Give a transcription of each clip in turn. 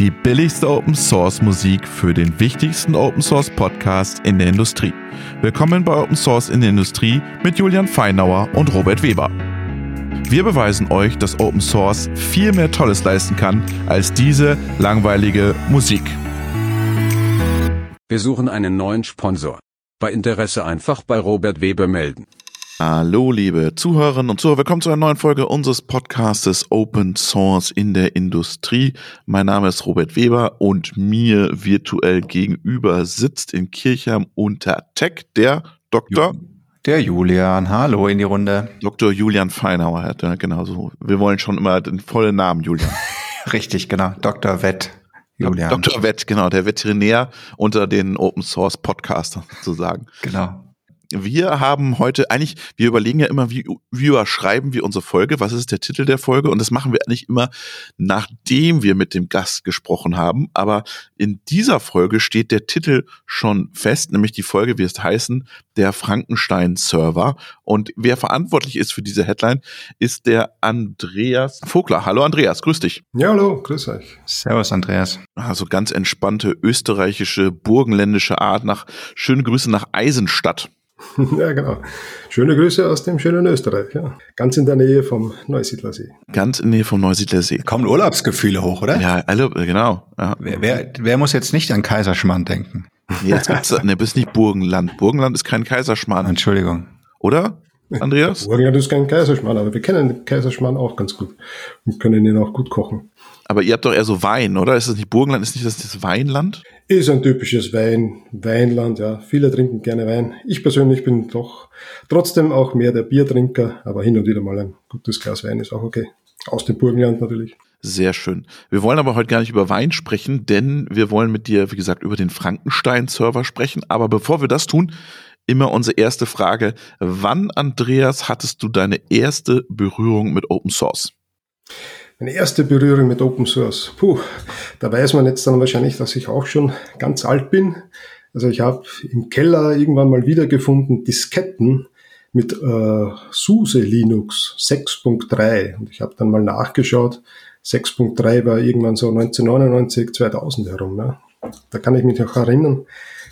Die billigste Open Source Musik für den wichtigsten Open Source Podcast in der Industrie. Willkommen bei Open Source in der Industrie mit Julian Feinauer und Robert Weber. Wir beweisen euch, dass Open Source viel mehr Tolles leisten kann als diese langweilige Musik. Wir suchen einen neuen Sponsor. Bei Interesse einfach bei Robert Weber melden. Hallo, liebe Zuhörerinnen und Zuhörer. Willkommen zu einer neuen Folge unseres Podcastes Open Source in der Industrie. Mein Name ist Robert Weber und mir virtuell gegenüber sitzt in Kirchheim unter Tech der Dr. Der Julian, hallo in die Runde. Dr. Julian Feinauer hat ja genauso. Wir wollen schon immer den vollen Namen, Julian. Richtig, genau. Dr. Wett. Julian. Dr. Wett, genau, der Veterinär unter den Open Source Podcastern sozusagen. Genau. Wir haben heute eigentlich, wir überlegen ja immer, wie, wie überschreiben wir unsere Folge, was ist der Titel der Folge und das machen wir eigentlich immer, nachdem wir mit dem Gast gesprochen haben. Aber in dieser Folge steht der Titel schon fest, nämlich die Folge wird es heißen, der Frankenstein-Server. Und wer verantwortlich ist für diese Headline, ist der Andreas Vogler. Hallo Andreas, grüß dich. Ja, hallo, grüß euch. Servus Andreas. Also ganz entspannte österreichische, burgenländische Art nach, schöne Grüße nach Eisenstadt. Ja, genau. Schöne Grüße aus dem schönen Österreich. Ja. Ganz in der Nähe vom Neusiedlersee. Ganz in der Nähe vom Neusiedlersee. Kommen Urlaubsgefühle hoch, oder? Ja, alle, genau. Ja. Wer, wer, wer muss jetzt nicht an Kaiserschmarrn denken? Jetzt gibt's, ne, bist nicht Burgenland. Burgenland ist kein Kaiserschmarrn. Entschuldigung. Oder? Andreas? Burgenland ist kein Kaiserschmarrn, aber wir kennen Kaiserschmarrn auch ganz gut und können ihn auch gut kochen. Aber ihr habt doch eher so Wein, oder? Ist das nicht Burgenland? Ist nicht das, das Weinland? Ist ein typisches Wein, Weinland, ja. Viele trinken gerne Wein. Ich persönlich bin doch trotzdem auch mehr der Biertrinker, aber hin und wieder mal ein gutes Glas Wein ist auch okay. Aus dem Burgenland natürlich. Sehr schön. Wir wollen aber heute gar nicht über Wein sprechen, denn wir wollen mit dir, wie gesagt, über den Frankenstein-Server sprechen. Aber bevor wir das tun, immer unsere erste Frage. Wann, Andreas, hattest du deine erste Berührung mit Open Source? Meine erste Berührung mit Open Source. Puh, da weiß man jetzt dann wahrscheinlich, dass ich auch schon ganz alt bin. Also ich habe im Keller irgendwann mal wiedergefunden Disketten mit äh, SUSE Linux 6.3 und ich habe dann mal nachgeschaut. 6.3 war irgendwann so 1999, 2000 herum. Ne? Da kann ich mich noch erinnern.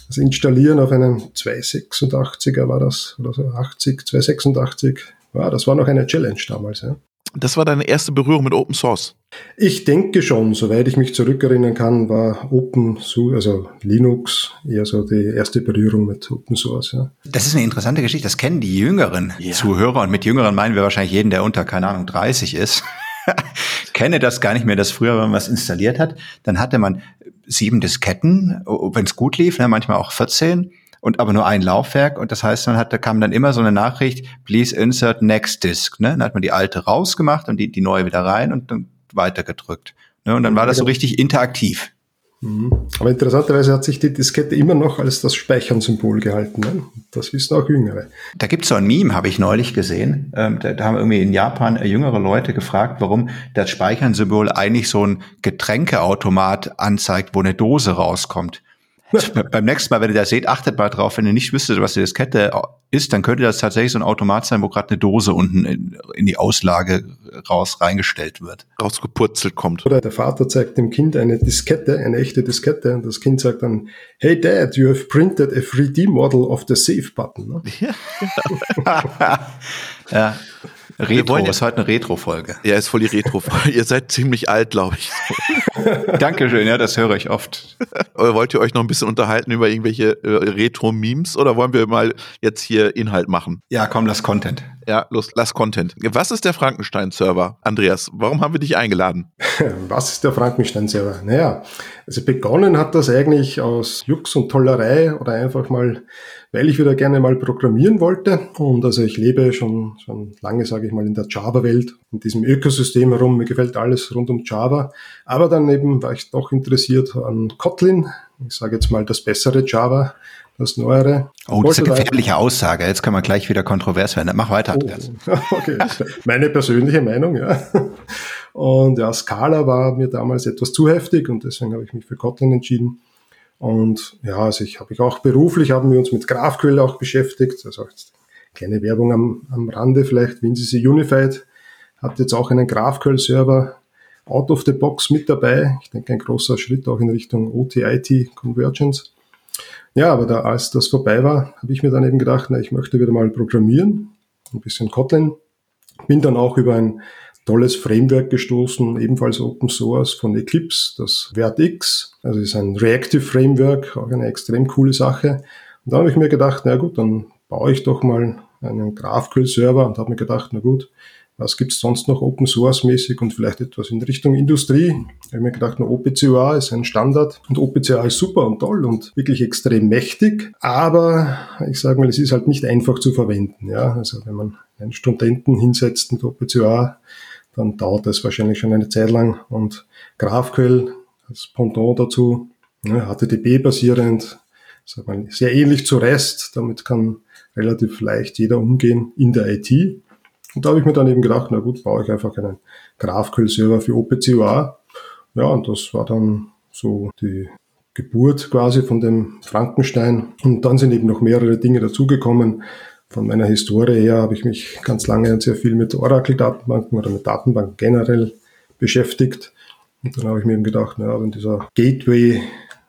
Das Installieren auf einem 286er war das, oder so 80, 286. Ja, das war noch eine Challenge damals. Ja. Das war deine erste Berührung mit Open Source? Ich denke schon, soweit ich mich zurückerinnern kann, war Open also Linux eher so die erste Berührung mit Open Source. Ja. Das ist eine interessante Geschichte. Das kennen die jüngeren ja. Zuhörer und mit jüngeren meinen wir wahrscheinlich jeden, der unter keine Ahnung 30 ist. Kenne das gar nicht mehr, dass früher, wenn man was installiert hat, dann hatte man sieben Disketten, wenn es gut lief, ne, manchmal auch 14 und aber nur ein Laufwerk und das heißt, man hat, da kam dann immer so eine Nachricht, please insert next disk, ne? Dann hat man die alte rausgemacht und die, die neue wieder rein und dann weitergedrückt. Ne? Und dann war das so richtig interaktiv. Mhm. Aber interessanterweise hat sich die Diskette immer noch als das Speichern-Symbol gehalten. Ne? Das wissen auch Jüngere. Da gibt's so ein Meme, habe ich neulich gesehen. Ähm, da, da, haben irgendwie in Japan jüngere Leute gefragt, warum das Speichern-Symbol eigentlich so ein Getränkeautomat anzeigt, wo eine Dose rauskommt. Beim nächsten Mal, wenn ihr das seht, achtet mal drauf. Wenn ihr nicht wüsstet, was die Diskette ist, dann könnte das tatsächlich so ein Automat sein, wo gerade eine Dose unten in, in, die Auslage raus reingestellt wird. Rausgepurzelt kommt. Oder der Vater zeigt dem Kind eine Diskette, eine echte Diskette, und das Kind sagt dann, Hey Dad, you have printed a 3D-Model of the Save Button. Ne? Ja. ja. Retro, ja, ist heute eine Retro-Folge. Ja, ist voll die Retro-Folge. ihr seid ziemlich alt, glaube ich. Dankeschön, ja, das höre ich oft. Wollt ihr euch noch ein bisschen unterhalten über irgendwelche äh, Retro-Memes oder wollen wir mal jetzt hier Inhalt machen? Ja, komm, lass Content. Ja, los, lass Content. Was ist der Frankenstein-Server, Andreas? Warum haben wir dich eingeladen? Was ist der Frankenstein-Server? Naja, also begonnen hat das eigentlich aus Jux und Tollerei oder einfach mal weil ich wieder gerne mal programmieren wollte. Und also ich lebe schon, schon lange, sage ich mal, in der Java-Welt, in diesem Ökosystem herum. Mir gefällt alles rund um Java. Aber dann eben war ich doch interessiert an Kotlin. Ich sage jetzt mal das bessere Java, das neuere. Oh, das ist eine gefährliche Aussage. Jetzt können wir gleich wieder kontrovers werden. Mach weiter. Oh, okay, meine persönliche Meinung, ja. Und ja, Scala war mir damals etwas zu heftig und deswegen habe ich mich für Kotlin entschieden. Und ja, also ich habe ich auch beruflich, haben wir uns mit GraphQL auch beschäftigt. Also jetzt kleine Werbung am, am Rande vielleicht, WinCC Unified hat jetzt auch einen GraphQL-Server out of the box mit dabei. Ich denke, ein großer Schritt auch in Richtung OT-IT Convergence. Ja, aber da, als das vorbei war, habe ich mir dann eben gedacht, na, ich möchte wieder mal programmieren, ein bisschen Kotlin. Bin dann auch über ein tolles Framework gestoßen, ebenfalls Open Source von Eclipse, das VertX. Also ist ein Reactive Framework, auch eine extrem coole Sache. Und da habe ich mir gedacht, na gut, dann baue ich doch mal einen GraphQL-Server und habe mir gedacht, na gut, was gibt's sonst noch Open Source mäßig und vielleicht etwas in Richtung Industrie? Ich habe mir gedacht, nur OPCOA ist ein Standard und OPCOA ist super und toll und wirklich extrem mächtig, aber ich sage mal, es ist halt nicht einfach zu verwenden. Ja? Also wenn man einen Studenten hinsetzt mit OPCOA, dann dauert das wahrscheinlich schon eine Zeit lang und GraphQL als Pendant dazu, ne, HTTP-basierend, sehr ähnlich zu REST, damit kann relativ leicht jeder umgehen in der IT. Und da habe ich mir dann eben gedacht, na gut, baue ich einfach einen GraphQL-Server für OPCOA. Ja, und das war dann so die Geburt quasi von dem Frankenstein. Und dann sind eben noch mehrere Dinge dazugekommen. Von meiner Historie her habe ich mich ganz lange und sehr viel mit Oracle-Datenbanken oder mit Datenbanken generell beschäftigt. Und dann habe ich mir eben gedacht, naja, wenn dieser Gateway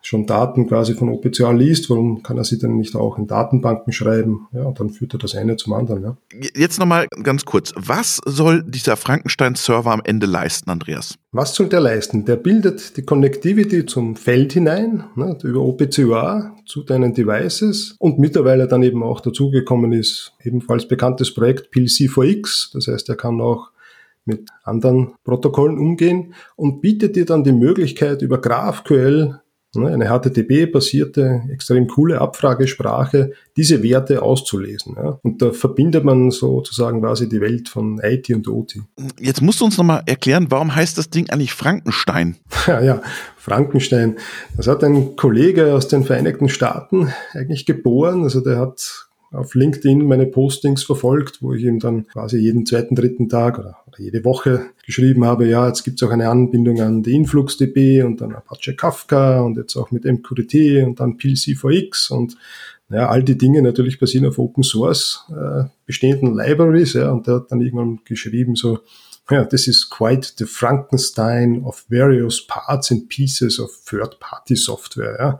schon Daten quasi von OPCA liest, warum kann er sie denn nicht auch in Datenbanken schreiben? Ja, und dann führt er das eine zum anderen. Ja. Jetzt nochmal ganz kurz. Was soll dieser Frankenstein-Server am Ende leisten, Andreas? Was soll der leisten? Der bildet die Connectivity zum Feld hinein, ne, über OPCOA zu deinen Devices und mittlerweile dann eben auch dazugekommen ist, ebenfalls bekanntes Projekt PLC4X. Das heißt, er kann auch mit anderen Protokollen umgehen und bietet dir dann die Möglichkeit über GraphQL eine HTTP-basierte, extrem coole Abfragesprache, diese Werte auszulesen. Ja. Und da verbindet man sozusagen quasi die Welt von IT und OT. Jetzt musst du uns nochmal erklären, warum heißt das Ding eigentlich Frankenstein? Ja, ja, Frankenstein. Das hat ein Kollege aus den Vereinigten Staaten eigentlich geboren. Also der hat auf LinkedIn meine Postings verfolgt, wo ich ihm dann quasi jeden zweiten, dritten Tag oder, oder jede Woche geschrieben habe, ja, jetzt gibt es auch eine Anbindung an die InfluxDB und dann Apache Kafka und jetzt auch mit MQTT und dann PLC4X und ja, all die Dinge natürlich basieren auf Open Source äh, bestehenden Libraries, ja, und der hat dann irgendwann geschrieben so, ja, this is quite the Frankenstein of various parts and pieces of Third-Party-Software. Ja.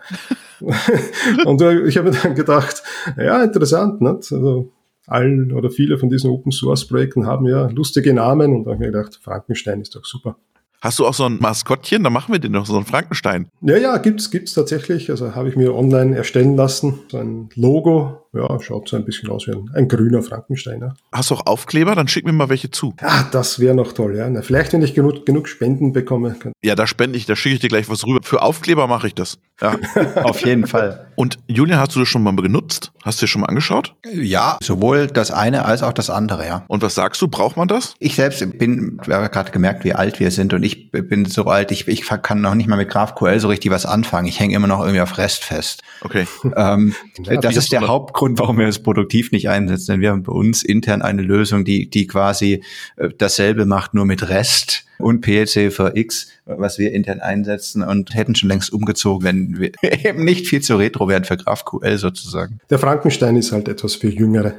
und ich habe dann gedacht, ja, interessant, nicht? Also all oder viele von diesen Open-Source-Projekten haben ja lustige Namen und da habe ich mir gedacht, Frankenstein ist doch super. Hast du auch so ein Maskottchen? Da machen wir den noch, so einen Frankenstein. Ja, ja, gibt's, gibt's tatsächlich. Also habe ich mir online erstellen lassen. So ein Logo. Ja, schaut so ein bisschen aus wie ein, ein grüner Frankenstein. Ja. Hast du auch Aufkleber? Dann schick mir mal welche zu. Ah, das wäre noch toll, ja. Na, vielleicht, wenn ich genug, genug Spenden bekomme. Ja, da spende ich, da schicke ich dir gleich was rüber. Für Aufkleber mache ich das. Ja. Auf jeden Fall. Und Julian, hast du das schon mal genutzt? Hast du dir schon mal angeschaut? Ja, sowohl das eine als auch das andere, ja. Und was sagst du? Braucht man das? Ich selbst bin, wir haben gerade gemerkt, wie alt wir sind und ich bin so alt, ich, ich kann noch nicht mal mit GraphQL so richtig was anfangen. Ich hänge immer noch irgendwie auf REST fest. Okay. Ähm, ja, das ist der Hauptgrund, warum wir es produktiv nicht einsetzen. Denn wir haben bei uns intern eine Lösung, die, die quasi äh, dasselbe macht, nur mit REST und PLC für X, was wir intern einsetzen und hätten schon längst umgezogen, wenn wir eben nicht viel zu retro wären für GraphQL sozusagen. Der Frankenstein ist halt etwas für Jüngere.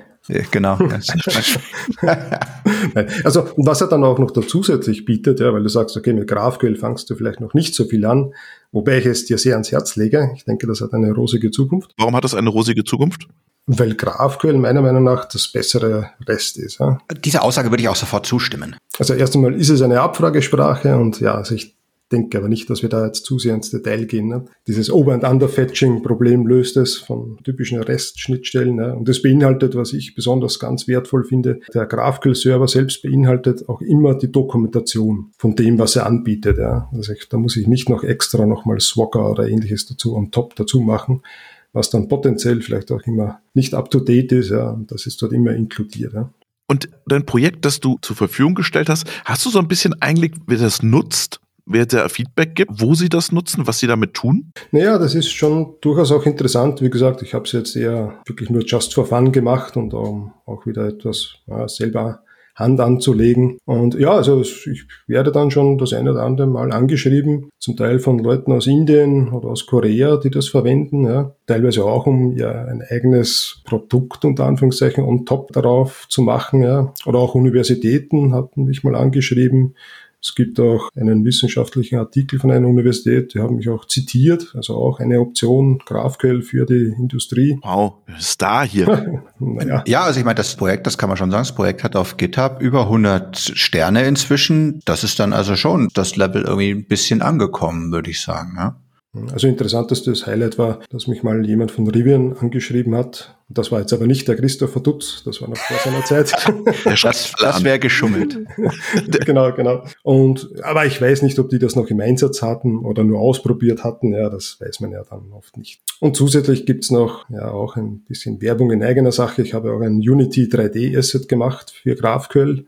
Genau. also, was er dann auch noch da zusätzlich bietet, ja, weil du sagst, okay, mit GraphQL fangst du vielleicht noch nicht so viel an, wobei ich es dir sehr ans Herz lege. Ich denke, das hat eine rosige Zukunft. Warum hat das eine rosige Zukunft? Weil GraphQL meiner Meinung nach das bessere Rest ist. Ja. Diese Aussage würde ich auch sofort zustimmen. Also erst einmal ist es eine Abfragesprache und ja, also ich denke aber nicht, dass wir da jetzt zu sehr ins Detail gehen. Ne? Dieses Over- and Under-Fetching-Problem löst es von typischen REST-Schnittstellen. Ne? Und das beinhaltet, was ich besonders ganz wertvoll finde, der GraphQL-Server selbst beinhaltet auch immer die Dokumentation von dem, was er anbietet. Ja? Also ich, da muss ich nicht noch extra nochmal Swagger oder ähnliches dazu on top dazu machen, was dann potenziell vielleicht auch immer nicht up-to-date ist. Ja? Und das ist dort immer inkludiert. Ja? Und dein Projekt, das du zur Verfügung gestellt hast, hast du so ein bisschen Einblick, wie das nutzt? Wer da Feedback gibt, wo sie das nutzen, was sie damit tun? Naja, das ist schon durchaus auch interessant. Wie gesagt, ich habe es jetzt eher wirklich nur just for fun gemacht und um auch wieder etwas ja, selber Hand anzulegen. Und ja, also ich werde dann schon das eine oder andere Mal angeschrieben, zum Teil von Leuten aus Indien oder aus Korea, die das verwenden, ja. teilweise auch um ja ein eigenes Produkt unter Anführungszeichen on top darauf zu machen, ja. Oder auch Universitäten hatten mich mal angeschrieben, Es gibt auch einen wissenschaftlichen Artikel von einer Universität, die haben mich auch zitiert, also auch eine Option, GraphQL für die Industrie. Wow, Star hier. naja. Ja, also ich meine, das Projekt, das kann man schon sagen, das Projekt hat auf GitHub über 100 Sterne inzwischen. Das ist dann also schon das Level irgendwie ein bisschen angekommen, würde ich sagen. Ja? Also interessantestes Highlight war, dass mich mal jemand von Rivian angeschrieben hat. Das war jetzt aber nicht der Christopher Dutz, das war noch vor seiner Zeit. das das wäre geschummelt. genau, genau. Und aber ich weiß nicht, ob die das noch im Einsatz hatten oder nur ausprobiert hatten. Ja, das weiß man ja dann oft nicht. Und zusätzlich gibt's noch ja auch ein bisschen Werbung in eigener Sache. Ich habe auch ein Unity 3D Asset gemacht für GraphQL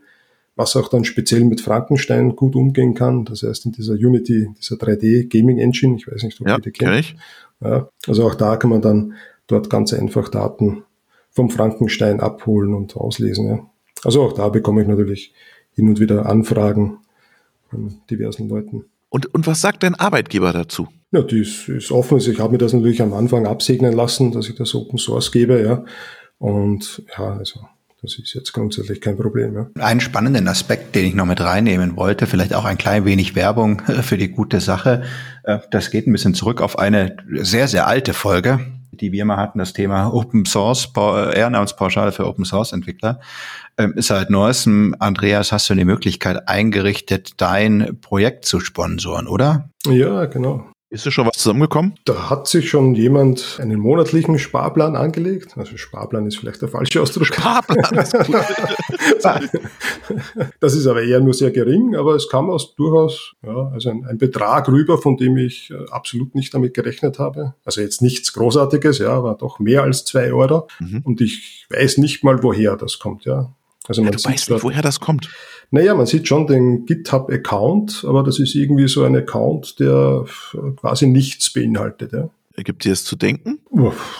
was auch dann speziell mit Frankenstein gut umgehen kann. Das heißt, in dieser Unity, dieser 3D Gaming Engine, ich weiß nicht, ob ja, ihr die kennt. Ich. Ja, also auch da kann man dann dort ganz einfach Daten vom Frankenstein abholen und auslesen. Ja. Also auch da bekomme ich natürlich hin und wieder Anfragen von diversen Leuten. Und, und was sagt dein Arbeitgeber dazu? Ja, die ist, ist offen. Also ich habe mir das natürlich am Anfang absegnen lassen, dass ich das Open Source gebe, ja. Und ja, also das ist jetzt grundsätzlich kein Problem. Ja. Einen spannenden Aspekt, den ich noch mit reinnehmen wollte, vielleicht auch ein klein wenig Werbung für die gute Sache. Äh, das geht ein bisschen zurück auf eine sehr, sehr alte Folge, die wir mal hatten, das Thema Open Source, Ehrenamtspauschale für Open Source Entwickler. Ähm, seit neuestem, Andreas, hast du die Möglichkeit eingerichtet, dein Projekt zu sponsoren, oder? Ja, genau. Ist da schon was zusammengekommen? Da hat sich schon jemand einen monatlichen Sparplan angelegt. Also Sparplan ist vielleicht der falsche Ausdruck. Sparplan ist gut. das ist aber eher nur sehr gering, aber es kam aus durchaus ja, also ein, ein Betrag rüber, von dem ich äh, absolut nicht damit gerechnet habe. Also jetzt nichts Großartiges, ja, aber doch mehr als zwei Euro. Mhm. Und ich weiß nicht mal, woher das kommt, ja. Also man ja, du weißt nicht, woher das kommt. Naja, man sieht schon den GitHub-Account, aber das ist irgendwie so ein Account, der quasi nichts beinhaltet. Ja. Gibt dir das zu denken?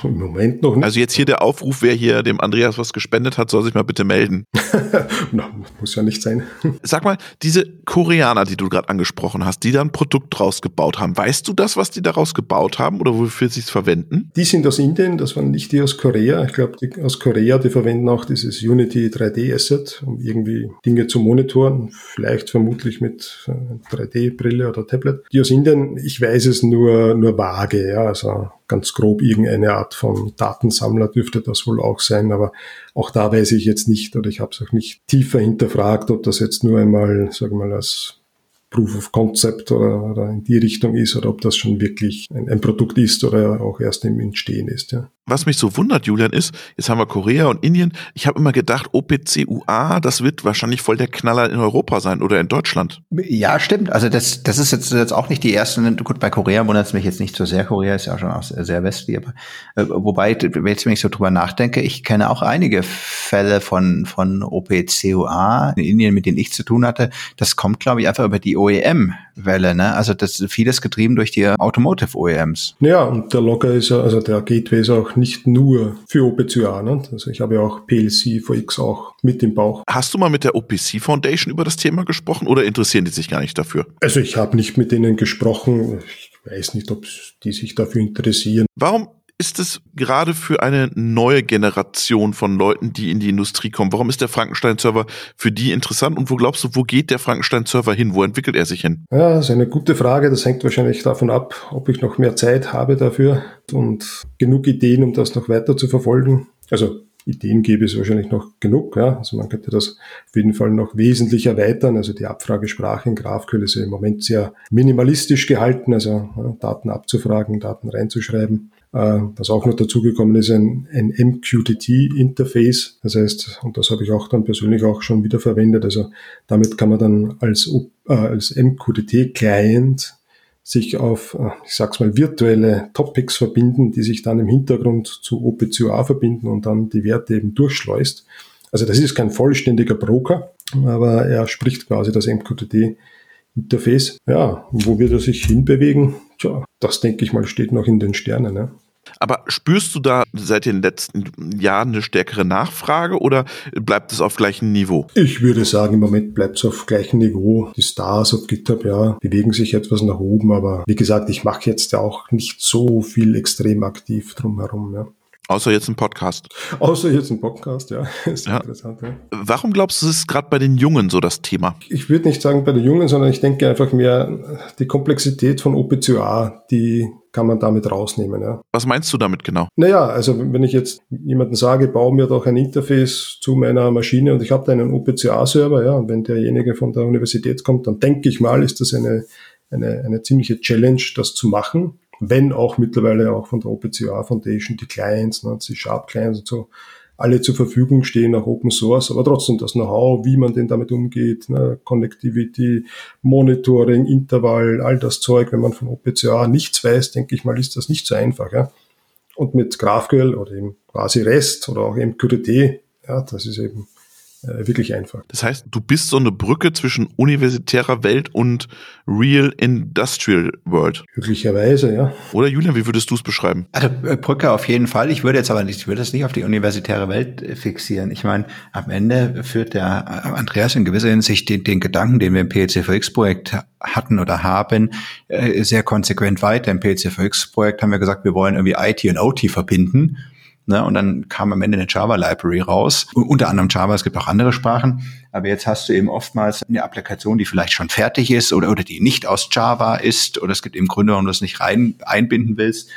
Im Moment noch nicht. Also jetzt hier der Aufruf, wer hier dem Andreas was gespendet hat, soll sich mal bitte melden. Na, muss ja nicht sein. Sag mal, diese Koreaner, die du gerade angesprochen hast, die da ein Produkt draus gebaut haben, weißt du das, was die daraus gebaut haben oder wofür sie es verwenden? Die sind aus Indien, das waren nicht die aus Korea. Ich glaube, die aus Korea, die verwenden auch dieses Unity 3D Asset, um irgendwie Dinge zu monitoren, vielleicht vermutlich mit 3D-Brille oder Tablet. Die aus Indien, ich weiß es nur, nur vage, ja. Also also ganz grob irgendeine Art von Datensammler dürfte das wohl auch sein, aber auch da weiß ich jetzt nicht oder ich habe es auch nicht tiefer hinterfragt, ob das jetzt nur einmal, sagen wir mal, als Proof of Concept oder, oder in die Richtung ist oder ob das schon wirklich ein, ein Produkt ist oder auch erst im Entstehen ist. Ja. Was mich so wundert, Julian, ist, jetzt haben wir Korea und Indien. Ich habe immer gedacht, OPC-UA, das wird wahrscheinlich voll der Knaller in Europa sein oder in Deutschland. Ja, stimmt. Also das, das ist jetzt, jetzt auch nicht die erste. Gut, bei Korea wundert es mich jetzt nicht so sehr. Korea ist ja schon auch sehr, westlich. Aber, äh, wobei, wenn ich so drüber nachdenke, ich kenne auch einige Fälle von, von OPC-UA in Indien, mit denen ich zu tun hatte. Das kommt, glaube ich, einfach über die OEM-Welle. Ne? Also das ist vieles getrieben durch die Automotive-OEMs. Ja, und der Logger ist ja, also der Gateway ist auch nicht nur für OPCA. Ne? Also ich habe ja auch PLC VX auch mit im Bauch. Hast du mal mit der OPC Foundation über das Thema gesprochen oder interessieren die sich gar nicht dafür? Also ich habe nicht mit denen gesprochen. Ich weiß nicht, ob die sich dafür interessieren. Warum ist es gerade für eine neue Generation von Leuten, die in die Industrie kommen? Warum ist der Frankenstein-Server für die interessant und wo glaubst du, wo geht der Frankenstein-Server hin? Wo entwickelt er sich hin? Ja, das ist eine gute Frage. Das hängt wahrscheinlich davon ab, ob ich noch mehr Zeit habe dafür und genug Ideen, um das noch weiter zu verfolgen. Also Ideen gäbe es wahrscheinlich noch genug. Ja. Also man könnte das auf jeden Fall noch wesentlich erweitern. Also die Abfragesprache in GraphQL ist ja im Moment sehr minimalistisch gehalten, also ja, Daten abzufragen, Daten reinzuschreiben. Äh, was auch noch dazugekommen ist, ein, ein MQTT-Interface. Das heißt, und das habe ich auch dann persönlich auch schon wieder verwendet. Also damit kann man dann als, äh, als MQTT-Client sich auf, äh, ich sag's mal, virtuelle Topics verbinden, die sich dann im Hintergrund zu OPCOA verbinden und dann die Werte eben durchschleust. Also das ist kein vollständiger Broker, aber er spricht quasi das MQTT Interface. Ja, wo wird er sich hinbewegen? Tja, das denke ich mal steht noch in den Sternen. Ne? Aber spürst du da seit den letzten Jahren eine stärkere Nachfrage oder bleibt es auf gleichem Niveau? Ich würde sagen, im Moment bleibt es auf gleichem Niveau. Die Stars auf GitHub, ja, bewegen sich etwas nach oben, aber wie gesagt, ich mache jetzt ja auch nicht so viel extrem aktiv drumherum. Ja. Außer jetzt ein Podcast. Außer jetzt ein Podcast, ja. Ist ja. interessant, ja. Warum glaubst du, ist gerade bei den Jungen so das Thema? Ich würde nicht sagen bei den Jungen, sondern ich denke einfach mehr die Komplexität von OPCOA, die kann man damit rausnehmen. Ja. Was meinst du damit genau? Naja, also wenn ich jetzt jemanden sage, baue mir doch ein Interface zu meiner Maschine und ich habe da einen OPCA-Server, ja, und wenn derjenige von der Universität kommt, dann denke ich mal, ist das eine, eine, eine ziemliche Challenge, das zu machen wenn auch mittlerweile auch von der OPCA Foundation die Clients, ne, die Sharp Clients und so, alle zur Verfügung stehen, auch Open Source, aber trotzdem das Know-how, wie man denn damit umgeht, ne, Connectivity, Monitoring, Intervall, all das Zeug, wenn man von OPCA nichts weiß, denke ich mal, ist das nicht so einfach. Ja. Und mit GraphQL oder eben quasi REST oder auch MQTT, ja, das ist eben äh, wirklich einfach. Das heißt, du bist so eine Brücke zwischen universitärer Welt und Real Industrial World. Möglicherweise, ja. Oder Julian, wie würdest du es beschreiben? Also äh, Brücke auf jeden Fall. Ich würde jetzt aber nicht, ich würde es nicht auf die universitäre Welt äh, fixieren. Ich meine, am Ende führt der Andreas in gewisser Hinsicht den, den Gedanken, den wir im PLCVX-Projekt hatten oder haben, sehr konsequent weiter. Im PLCVX-Projekt haben wir gesagt, wir wollen irgendwie IT und OT verbinden. Ne? Und dann kam am Ende eine Java-Library raus. unter anderem Java, es gibt auch andere Sprachen. Aber jetzt hast du eben oftmals eine Applikation, die vielleicht schon fertig ist oder, oder die nicht aus Java ist. Oder es gibt eben Gründe, warum du es nicht rein einbinden willst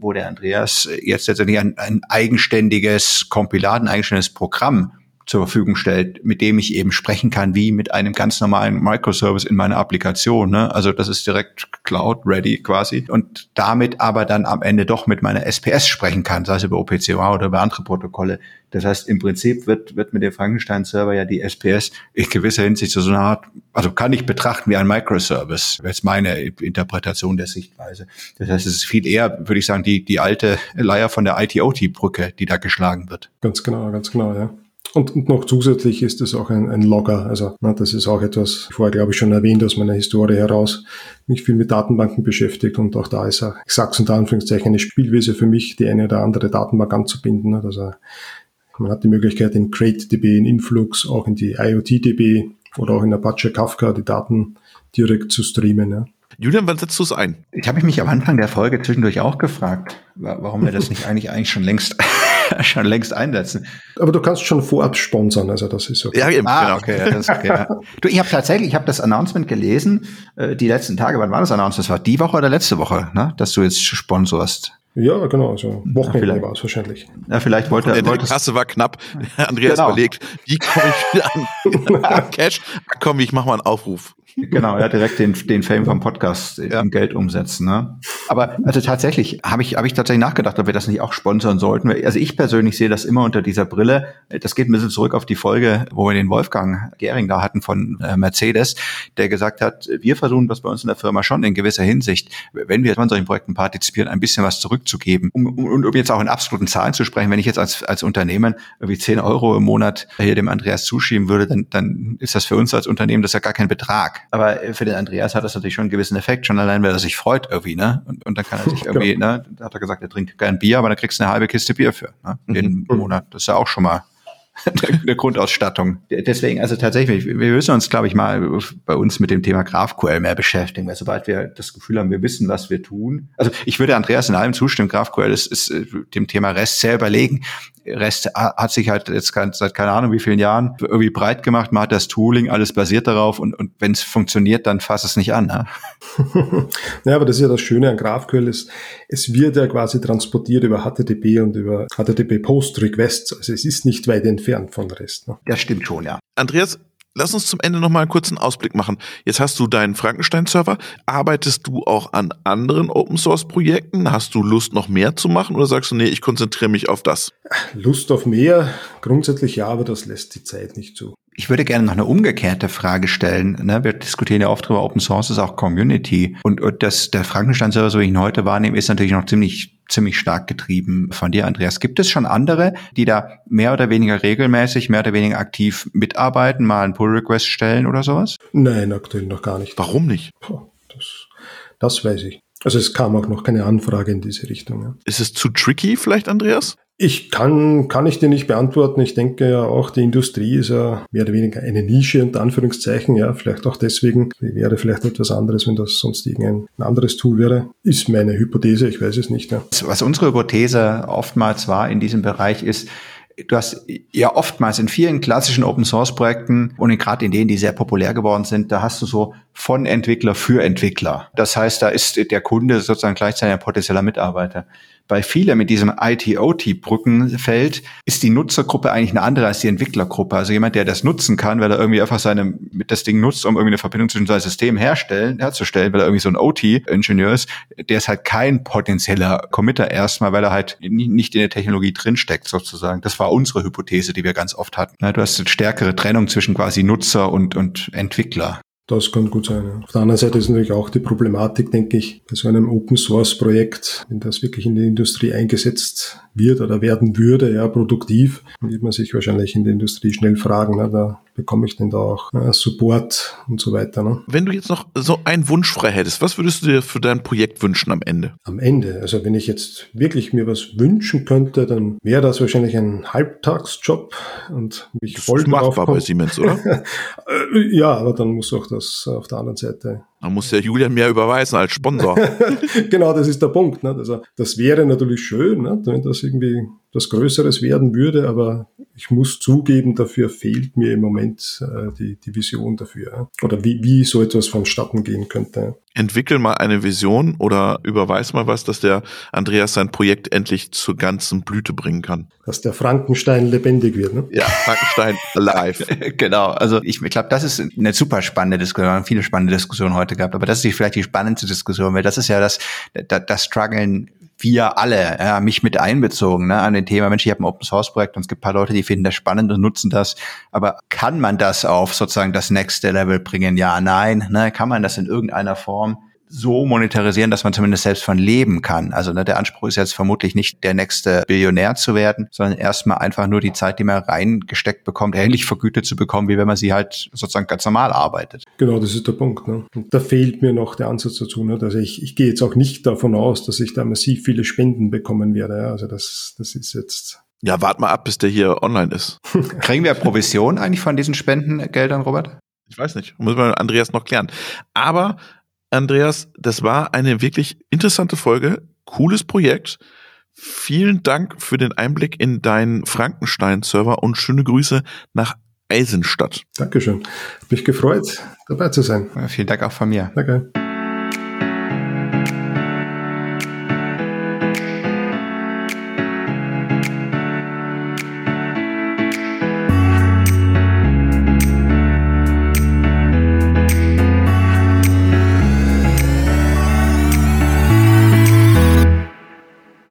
wo der Andreas jetzt letztendlich ein, ein eigenständiges Kompilat, ein eigenständiges Programm zur Verfügung stellt, mit dem ich eben sprechen kann, wie mit einem ganz normalen Microservice in meiner Applikation. Ne? Also das ist direkt Cloud-ready quasi und damit aber dann am Ende doch mit meiner SPS sprechen kann, sei es über OPCOA oder über andere Protokolle. Das heißt, im Prinzip wird, wird mit dem Frankenstein-Server ja die SPS in gewisser Hinsicht so eine Art, also kann ich betrachten wie ein Microservice. Das ist meine Interpretation der Sichtweise. Das heißt, es ist viel eher, würde ich sagen, die, die alte Leier von der ITOT-Brücke, die da geschlagen wird. Ganz genau, ganz genau, ja. Und, und noch zusätzlich ist es auch ein, ein Logger. Also na, das ist auch etwas, vorher glaube ich schon erwähnt aus meiner Historie heraus, mich viel mit Datenbanken beschäftigt und auch da ist auch, ich sag's unter Anführungszeichen, eine Spielwiese für mich, die eine oder andere Datenbank anzubinden. Also man hat die Möglichkeit in CrateDB, in Influx, auch in die IoTDB oder auch in Apache Kafka die Daten direkt zu streamen. Ja. Julian, wann setzt du es ein? Ich habe mich am Anfang der Folge zwischendurch auch gefragt, warum wir das nicht eigentlich eigentlich schon längst schon längst einsetzen. Aber du kannst schon vorab sponsern, also das ist okay. Ja, eben, ah, genau. okay, das ist okay. Ja. Du, ich habe tatsächlich, ich habe das Announcement gelesen, äh, die letzten Tage, wann war das Announcement? Das war die Woche oder letzte Woche, ne? dass du jetzt sponsorst. Ja, genau, so Wochenende war es wahrscheinlich. Ja, vielleicht wollte er. Die Kasse war knapp. Andreas genau. überlegt, wie komme ich wieder an, Cash? Komm, ich mache mal einen Aufruf. Genau, ja, direkt den, den Fame vom Podcast ja. in Geld umsetzen. Ne? Aber also tatsächlich habe ich, hab ich tatsächlich nachgedacht, ob wir das nicht auch sponsern sollten. Also ich persönlich sehe das immer unter dieser Brille. Das geht ein bisschen zurück auf die Folge, wo wir den Wolfgang Gehring da hatten von äh, Mercedes, der gesagt hat, wir versuchen das bei uns in der Firma schon in gewisser Hinsicht, wenn wir an solchen Projekten partizipieren, ein bisschen was zurückzugeben. Um, um, um jetzt auch in absoluten Zahlen zu sprechen, wenn ich jetzt als, als Unternehmen irgendwie 10 Euro im Monat hier dem Andreas zuschieben würde, dann, dann ist das für uns als Unternehmen das ja gar kein Betrag. Aber für den Andreas hat das natürlich schon einen gewissen Effekt, schon allein, weil er sich freut irgendwie, ne? Und, und dann kann er sich irgendwie, genau. ne, da hat er gesagt, er trinkt kein Bier, aber dann kriegst du eine halbe Kiste Bier für, ne? Jeden mhm. Monat. Das ist ja auch schon mal eine Grundausstattung. Deswegen, also tatsächlich, wir müssen uns, glaube ich, mal bei uns mit dem Thema GraphQL mehr beschäftigen, weil sobald wir das Gefühl haben, wir wissen, was wir tun. Also ich würde Andreas in allem zustimmen, GraphQL ist, ist äh, dem Thema REST sehr überlegen. REST hat sich halt jetzt seit keine Ahnung wie vielen Jahren irgendwie breit gemacht. Man hat das Tooling, alles basiert darauf und, und wenn es funktioniert, dann fasst es nicht an. Ne? ja, aber das ist ja das Schöne an GraphQL, ist, es wird ja quasi transportiert über HTTP und über HTTP Post Requests. Also es ist nicht weit entfernt von REST. Ne? Das stimmt schon, ja. Andreas, lass uns zum Ende noch mal einen kurzen Ausblick machen. Jetzt hast du deinen Frankenstein-Server. Arbeitest du auch an anderen Open-Source-Projekten? Hast du Lust, noch mehr zu machen oder sagst du, nee, ich konzentriere mich auf das? Lust auf mehr? Grundsätzlich ja, aber das lässt die Zeit nicht zu. Ich würde gerne noch eine umgekehrte Frage stellen. Ne? Wir diskutieren ja oft darüber, Open Source ist auch Community. Und, und das, der Frankenstein-Server, so wie ich ihn heute wahrnehme, ist natürlich noch ziemlich ziemlich stark getrieben von dir, Andreas. Gibt es schon andere, die da mehr oder weniger regelmäßig, mehr oder weniger aktiv mitarbeiten, mal einen Pull-Request stellen oder sowas? Nein, aktuell noch gar nicht. Warum nicht? Das, das weiß ich. Also es kam auch noch keine Anfrage in diese Richtung. Ja. Ist es zu tricky vielleicht, Andreas? Ich kann, kann ich dir nicht beantworten. Ich denke ja auch, die Industrie ist ja mehr oder weniger eine Nische, unter Anführungszeichen, ja, vielleicht auch deswegen. Wäre vielleicht etwas anderes, wenn das sonst irgendein anderes Tool wäre. Ist meine Hypothese, ich weiß es nicht. Ja. Was unsere Hypothese oftmals war in diesem Bereich ist, Du hast ja oftmals in vielen klassischen Open Source Projekten und gerade in denen, die sehr populär geworden sind, da hast du so von Entwickler für Entwickler. Das heißt, da ist der Kunde sozusagen gleichzeitig ein potenzieller Mitarbeiter bei vielen mit diesem IT-OT-Brückenfeld ist die Nutzergruppe eigentlich eine andere als die Entwicklergruppe. Also jemand, der das nutzen kann, weil er irgendwie einfach seine, das Ding nutzt, um irgendwie eine Verbindung zwischen seinem System herstellen, herzustellen, weil er irgendwie so ein OT-Ingenieur ist, der ist halt kein potenzieller Committer erstmal, weil er halt nicht in der Technologie drinsteckt sozusagen. Das war unsere Hypothese, die wir ganz oft hatten. Du hast eine stärkere Trennung zwischen quasi Nutzer und, und Entwickler. Das kann gut sein. Ja. Auf der anderen Seite ist natürlich auch die Problematik, denke ich, bei so einem Open Source Projekt, wenn das wirklich in die Industrie eingesetzt wird oder werden würde, ja, produktiv, wird man sich wahrscheinlich in der Industrie schnell fragen, na, da bekomme ich denn da auch äh, Support und so weiter. Ne? Wenn du jetzt noch so einen Wunsch frei hättest, was würdest du dir für dein Projekt wünschen am Ende? Am Ende, also wenn ich jetzt wirklich mir was wünschen könnte, dann wäre das wahrscheinlich ein Halbtagsjob und mich das voll ist machbar bei Siemens, oder? Äh, ja, aber dann muss auch das auf der anderen Seite dann muss der Julian mehr überweisen als Sponsor. genau, das ist der Punkt. Ne? Also, das wäre natürlich schön, ne? wenn das irgendwie das Größeres werden würde, aber ich muss zugeben, dafür fehlt mir im Moment äh, die, die Vision dafür. Oder wie, wie so etwas vonstatten gehen könnte entwickel mal eine Vision oder überweis mal was, dass der Andreas sein Projekt endlich zur ganzen Blüte bringen kann. Dass der Frankenstein lebendig wird, ne? Ja, Frankenstein alive. genau. Also ich, ich glaube, das ist eine super spannende Diskussion, viele spannende Diskussionen heute gehabt, aber das ist vielleicht die spannendste Diskussion, weil das ist ja das, das, das Struggeln wir alle, ja, mich mit einbezogen, ne, an den Thema, Mensch, ich habe ein Open Source Projekt und es gibt paar Leute, die finden das spannend und nutzen das. Aber kann man das auf sozusagen das nächste Level bringen? Ja, nein, ne, kann man das in irgendeiner Form? So monetarisieren, dass man zumindest selbst von leben kann. Also ne, der Anspruch ist jetzt vermutlich nicht der nächste Billionär zu werden, sondern erstmal einfach nur die Zeit, die man reingesteckt bekommt, ähnlich vergütet zu bekommen, wie wenn man sie halt sozusagen ganz normal arbeitet. Genau, das ist der Punkt. Ne? Und da fehlt mir noch der Ansatz dazu. Ne? Also ich, ich gehe jetzt auch nicht davon aus, dass ich da massiv viele Spenden bekommen werde. Ja? Also das, das ist jetzt ja, wart mal ab, bis der hier online ist. Kriegen wir Provision eigentlich von diesen Spendengeldern, Robert? Ich weiß nicht. Muss man Andreas noch klären. Aber Andreas, das war eine wirklich interessante Folge, cooles Projekt. Vielen Dank für den Einblick in deinen Frankenstein-Server und schöne Grüße nach Eisenstadt. Dankeschön. Hab mich gefreut, dabei zu sein. Ja, vielen Dank auch von mir. Danke.